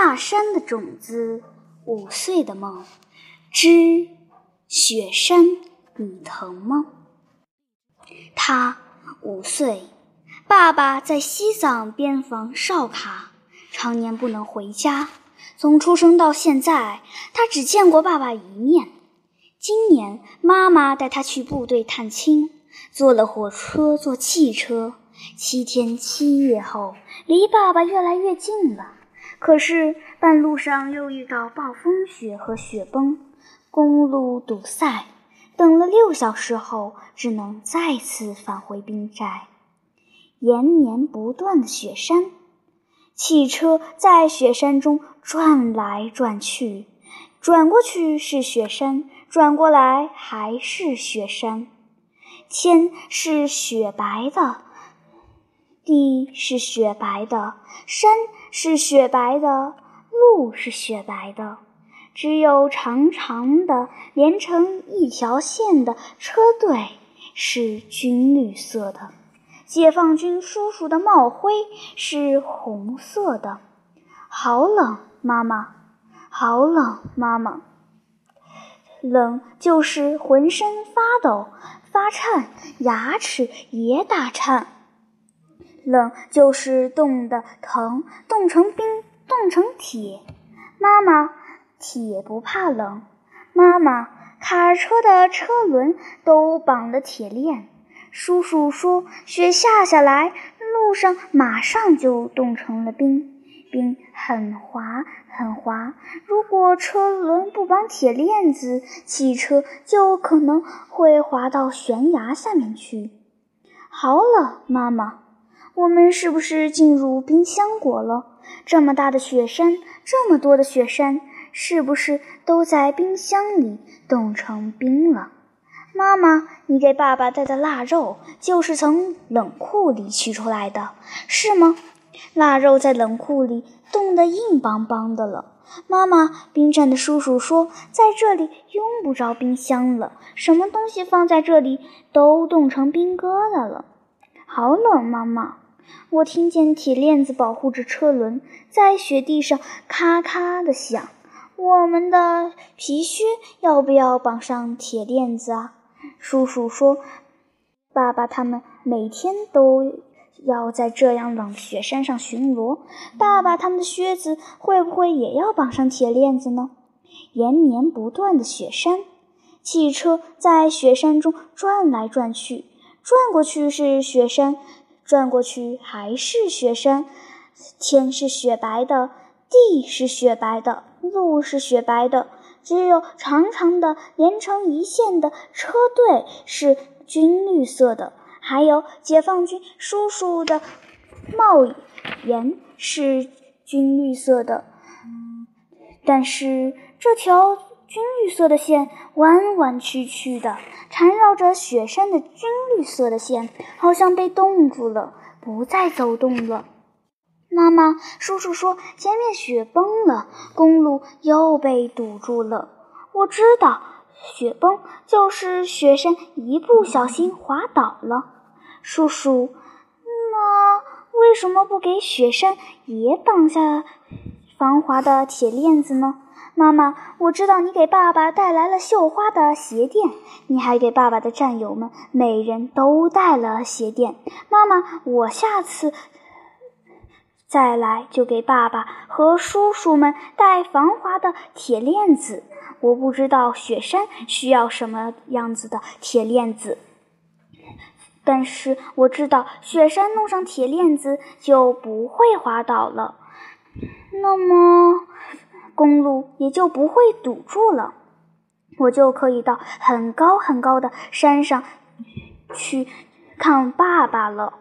大山的种子，五岁的梦，之雪山，你疼吗？他五岁，爸爸在西藏边防哨卡，常年不能回家。从出生到现在，他只见过爸爸一面。今年，妈妈带他去部队探亲，坐了火车，坐汽车，七天七夜后，离爸爸越来越近了。可是半路上又遇到暴风雪和雪崩，公路堵塞，等了六小时后，只能再次返回冰寨。延绵不断的雪山，汽车在雪山中转来转去，转过去是雪山，转过来还是雪山。天是雪白的，地是雪白的，山。是雪白的，路是雪白的，只有长长的连成一条线的车队是军绿色的。解放军叔叔的帽徽是红色的。好冷，妈妈，好冷，妈妈。冷就是浑身发抖、发颤，牙齿也打颤。冷就是冻得疼，冻成冰，冻成铁。妈妈，铁不怕冷。妈妈，卡车的车轮都绑了铁链。叔叔说，雪下下来，路上马上就冻成了冰，冰很滑很滑。如果车轮不绑铁链子，汽车就可能会滑到悬崖下面去。好冷，妈妈。我们是不是进入冰箱国了？这么大的雪山，这么多的雪山，是不是都在冰箱里冻成冰了？妈妈，你给爸爸带的腊肉就是从冷库里取出来的，是吗？腊肉在冷库里冻得硬邦邦的了。妈妈，冰站的叔叔说，在这里用不着冰箱了，什么东西放在这里都冻成冰疙瘩了。好冷，妈妈。我听见铁链子保护着车轮在雪地上咔咔地响。我们的皮靴要不要绑上铁链子啊？叔叔说，爸爸他们每天都要在这样冷的雪山上巡逻。爸爸他们的靴子会不会也要绑上铁链子呢？延绵不断的雪山，汽车在雪山中转来转去，转过去是雪山。转过去还是雪山，天是雪白的，地是雪白的，路是雪白的，只有长长的连成一线的车队是军绿色的，还有解放军叔叔的帽檐是军绿色的。但是这条军绿色的线弯弯曲曲的。缠绕着雪山的军绿色的线，好像被冻住了，不再走动了。妈妈，叔叔说前面雪崩了，公路又被堵住了。我知道，雪崩就是雪山一不小心滑倒了。叔叔，那为什么不给雪山也绑下防滑的铁链子呢？妈妈，我知道你给爸爸带来了绣花的鞋垫，你还给爸爸的战友们每人都带了鞋垫。妈妈，我下次再来就给爸爸和叔叔们带防滑的铁链子。我不知道雪山需要什么样子的铁链子，但是我知道雪山弄上铁链子就不会滑倒了。那么。公路也就不会堵住了，我就可以到很高很高的山上去看爸爸了。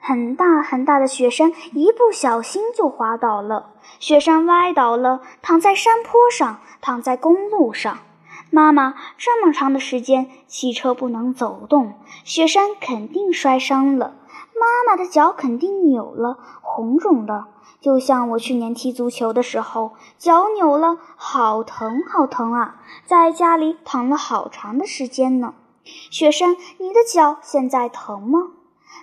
很大很大的雪山，一不小心就滑倒了，雪山歪倒了，躺在山坡上，躺在公路上。妈妈，这么长的时间，汽车不能走动，雪山肯定摔伤了，妈妈的脚肯定扭了，红肿了。就像我去年踢足球的时候，脚扭了，好疼好疼啊！在家里躺了好长的时间呢。雪山，你的脚现在疼吗？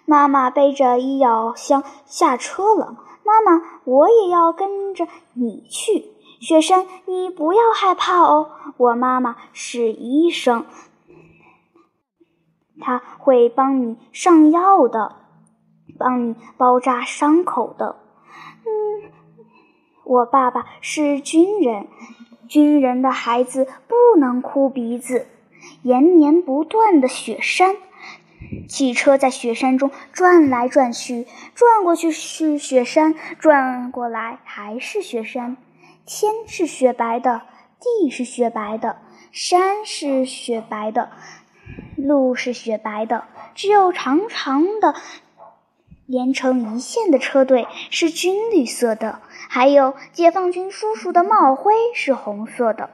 妈妈背着医药箱下车了，妈妈，我也要跟着你去。雪山，你不要害怕哦，我妈妈是医生，她会帮你上药的，帮你包扎伤口的。嗯，我爸爸是军人，军人的孩子不能哭鼻子。延绵不断的雪山。汽车在雪山中转来转去，转过去是雪山，转过来还是雪山。天是雪白的，地是雪白的，山是雪白的，路是雪白的。只有长长的连成一线的车队是军绿色的，还有解放军叔叔的帽徽是红色的。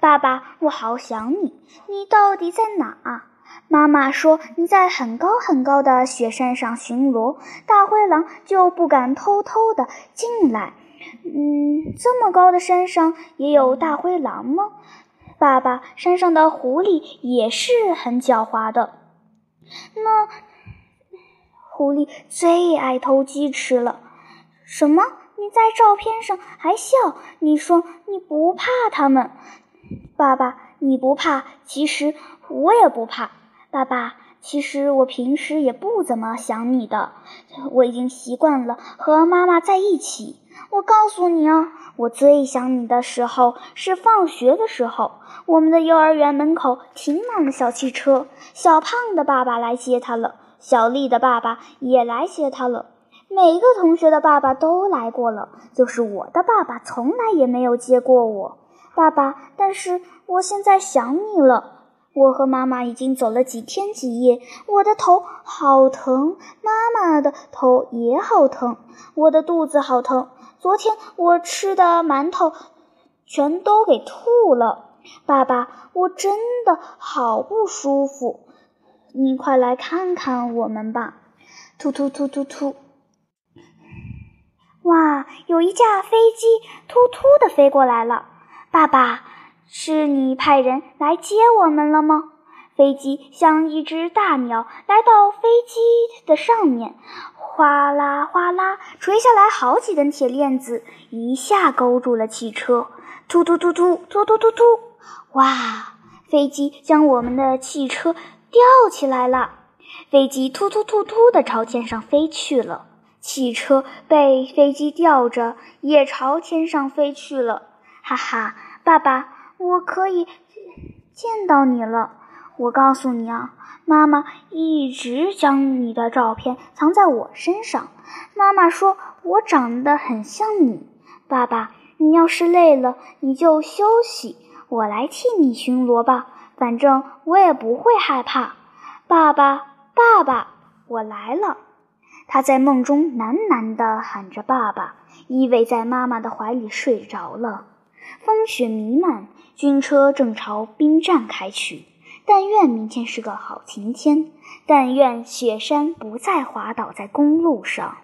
爸爸，我好想你，你到底在哪？妈妈说：“你在很高很高的雪山上巡逻，大灰狼就不敢偷偷的进来。”嗯，这么高的山上也有大灰狼吗？爸爸，山上的狐狸也是很狡猾的。那狐狸最爱偷鸡吃了。什么？你在照片上还笑？你说你不怕他们？爸爸，你不怕，其实我也不怕。爸爸，其实我平时也不怎么想你的，我已经习惯了和妈妈在一起。我告诉你啊，我最想你的时候是放学的时候，我们的幼儿园门口停满了小汽车，小胖的爸爸来接他了，小丽的爸爸也来接她了，每个同学的爸爸都来过了，就是我的爸爸从来也没有接过我。爸爸，但是我现在想你了。我和妈妈已经走了几天几夜，我的头好疼，妈妈的头也好疼，我的肚子好疼。昨天我吃的馒头全都给吐了。爸爸，我真的好不舒服，你快来看看我们吧。突突突突突！哇，有一架飞机突突的飞过来了，爸爸。是你派人来接我们了吗？飞机像一只大鸟来到飞机的上面，哗啦哗啦垂下来好几根铁链子，一下勾住了汽车。突突突突突突突突！哇！飞机将我们的汽车吊起来了，飞机突突突突地朝天上飞去了，汽车被飞机吊着也朝天上飞去了。哈哈，爸爸。我可以见到你了。我告诉你啊，妈妈一直将你的照片藏在我身上。妈妈说我长得很像你。爸爸，你要是累了，你就休息，我来替你巡逻吧。反正我也不会害怕。爸爸，爸爸，我来了。他在梦中喃喃地喊着：“爸爸！”依偎在妈妈的怀里睡着了。风雪弥漫。军车正朝兵站开去。但愿明天是个好晴天，但愿雪山不再滑倒在公路上。